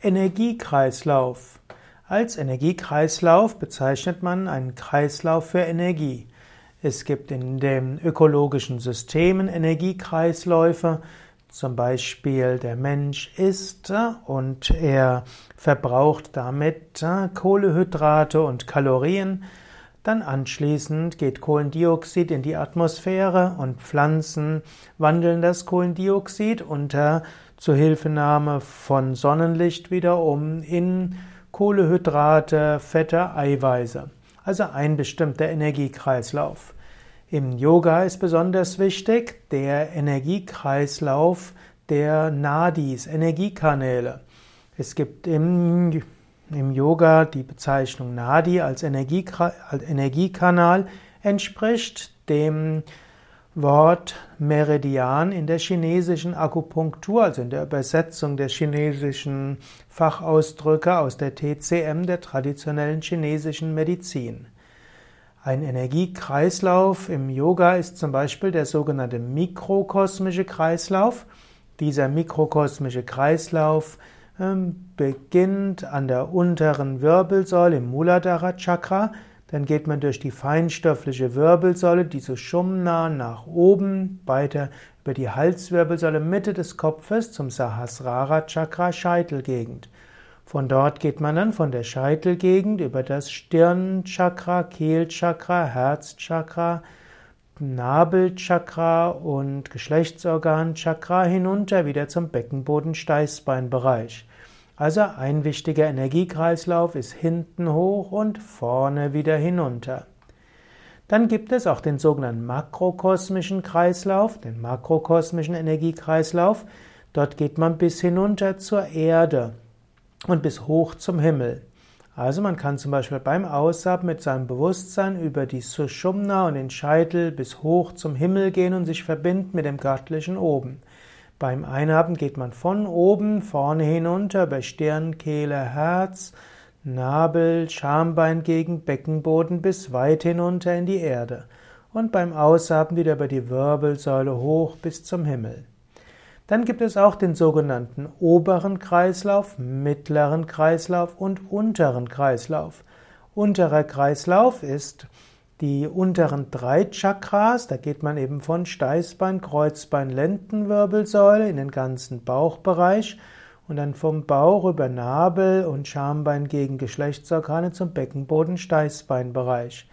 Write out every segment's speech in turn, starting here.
Energiekreislauf. Als Energiekreislauf bezeichnet man einen Kreislauf für Energie. Es gibt in den ökologischen Systemen Energiekreisläufe, zum Beispiel der Mensch isst und er verbraucht damit Kohlehydrate und Kalorien. Dann anschließend geht Kohlendioxid in die Atmosphäre und Pflanzen wandeln das Kohlendioxid unter Zuhilfenahme von Sonnenlicht wieder um in Kohlehydrate, Fette, Eiweiße. Also ein bestimmter Energiekreislauf. Im Yoga ist besonders wichtig der Energiekreislauf der Nadis, Energiekanäle. Es gibt im im Yoga die Bezeichnung Nadi als, Energiekanal entspricht dem Wort Meridian in der chinesischen Akupunktur, also in der Übersetzung der chinesischen Fachausdrücke aus der TCM, der traditionellen chinesischen Medizin. Ein Energiekreislauf im Yoga ist zum Beispiel der sogenannte mikrokosmische Kreislauf. Dieser mikrokosmische Kreislauf beginnt an der unteren Wirbelsäule im Muladhara Chakra, dann geht man durch die feinstoffliche Wirbelsäule, die Sushumna nach oben, weiter über die Halswirbelsäule Mitte des Kopfes zum Sahasrara Chakra Scheitelgegend. Von dort geht man dann von der Scheitelgegend über das Stirnchakra, Kehlchakra, Herzchakra, Nabelchakra und Geschlechtsorganchakra hinunter wieder zum Beckenboden-Steißbeinbereich. Also ein wichtiger Energiekreislauf ist hinten hoch und vorne wieder hinunter. Dann gibt es auch den sogenannten makrokosmischen Kreislauf, den makrokosmischen Energiekreislauf. Dort geht man bis hinunter zur Erde und bis hoch zum Himmel. Also man kann zum Beispiel beim Ausatmen mit seinem Bewusstsein über die Sushumna und den Scheitel bis hoch zum Himmel gehen und sich verbinden mit dem Göttlichen oben. Beim Einatmen geht man von oben vorne hinunter bei Stirn, Kehle, Herz, Nabel, Schambein gegen Beckenboden bis weit hinunter in die Erde. Und beim Ausatmen wieder über die Wirbelsäule hoch bis zum Himmel. Dann gibt es auch den sogenannten oberen Kreislauf, mittleren Kreislauf und unteren Kreislauf. Unterer Kreislauf ist die unteren drei Chakras, da geht man eben von Steißbein, Kreuzbein, Lendenwirbelsäule in den ganzen Bauchbereich und dann vom Bauch über Nabel und Schambein gegen Geschlechtsorgane zum Beckenboden, Steißbeinbereich.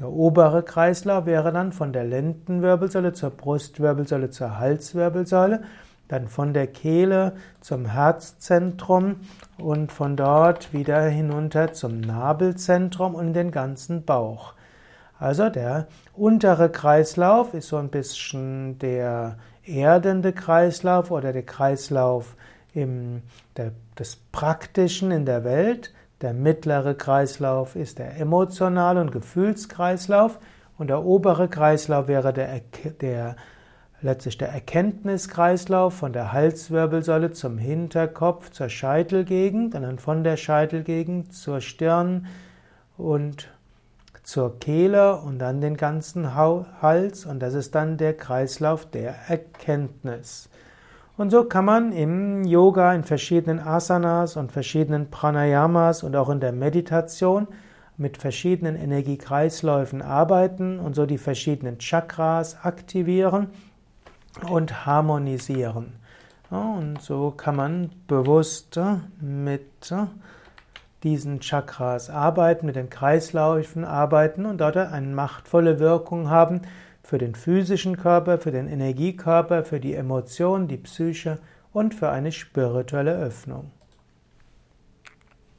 Der obere Kreislauf wäre dann von der Lendenwirbelsäule zur Brustwirbelsäule zur Halswirbelsäule, dann von der Kehle zum Herzzentrum und von dort wieder hinunter zum Nabelzentrum und den ganzen Bauch. Also der untere Kreislauf ist so ein bisschen der erdende Kreislauf oder der Kreislauf im, der, des Praktischen in der Welt. Der mittlere Kreislauf ist der emotionale und Gefühlskreislauf und der obere Kreislauf wäre der, der letztlich der Erkenntniskreislauf von der Halswirbelsäule zum Hinterkopf zur Scheitelgegend und dann von der Scheitelgegend zur Stirn und zur Kehle und dann den ganzen Hals und das ist dann der Kreislauf der Erkenntnis. Und so kann man im Yoga in verschiedenen Asanas und verschiedenen Pranayamas und auch in der Meditation mit verschiedenen Energiekreisläufen arbeiten und so die verschiedenen Chakras aktivieren und harmonisieren. Und so kann man bewusst mit diesen Chakras arbeiten, mit den Kreisläufen arbeiten und dort eine machtvolle Wirkung haben für den physischen Körper, für den Energiekörper, für die Emotionen, die Psyche und für eine spirituelle Öffnung.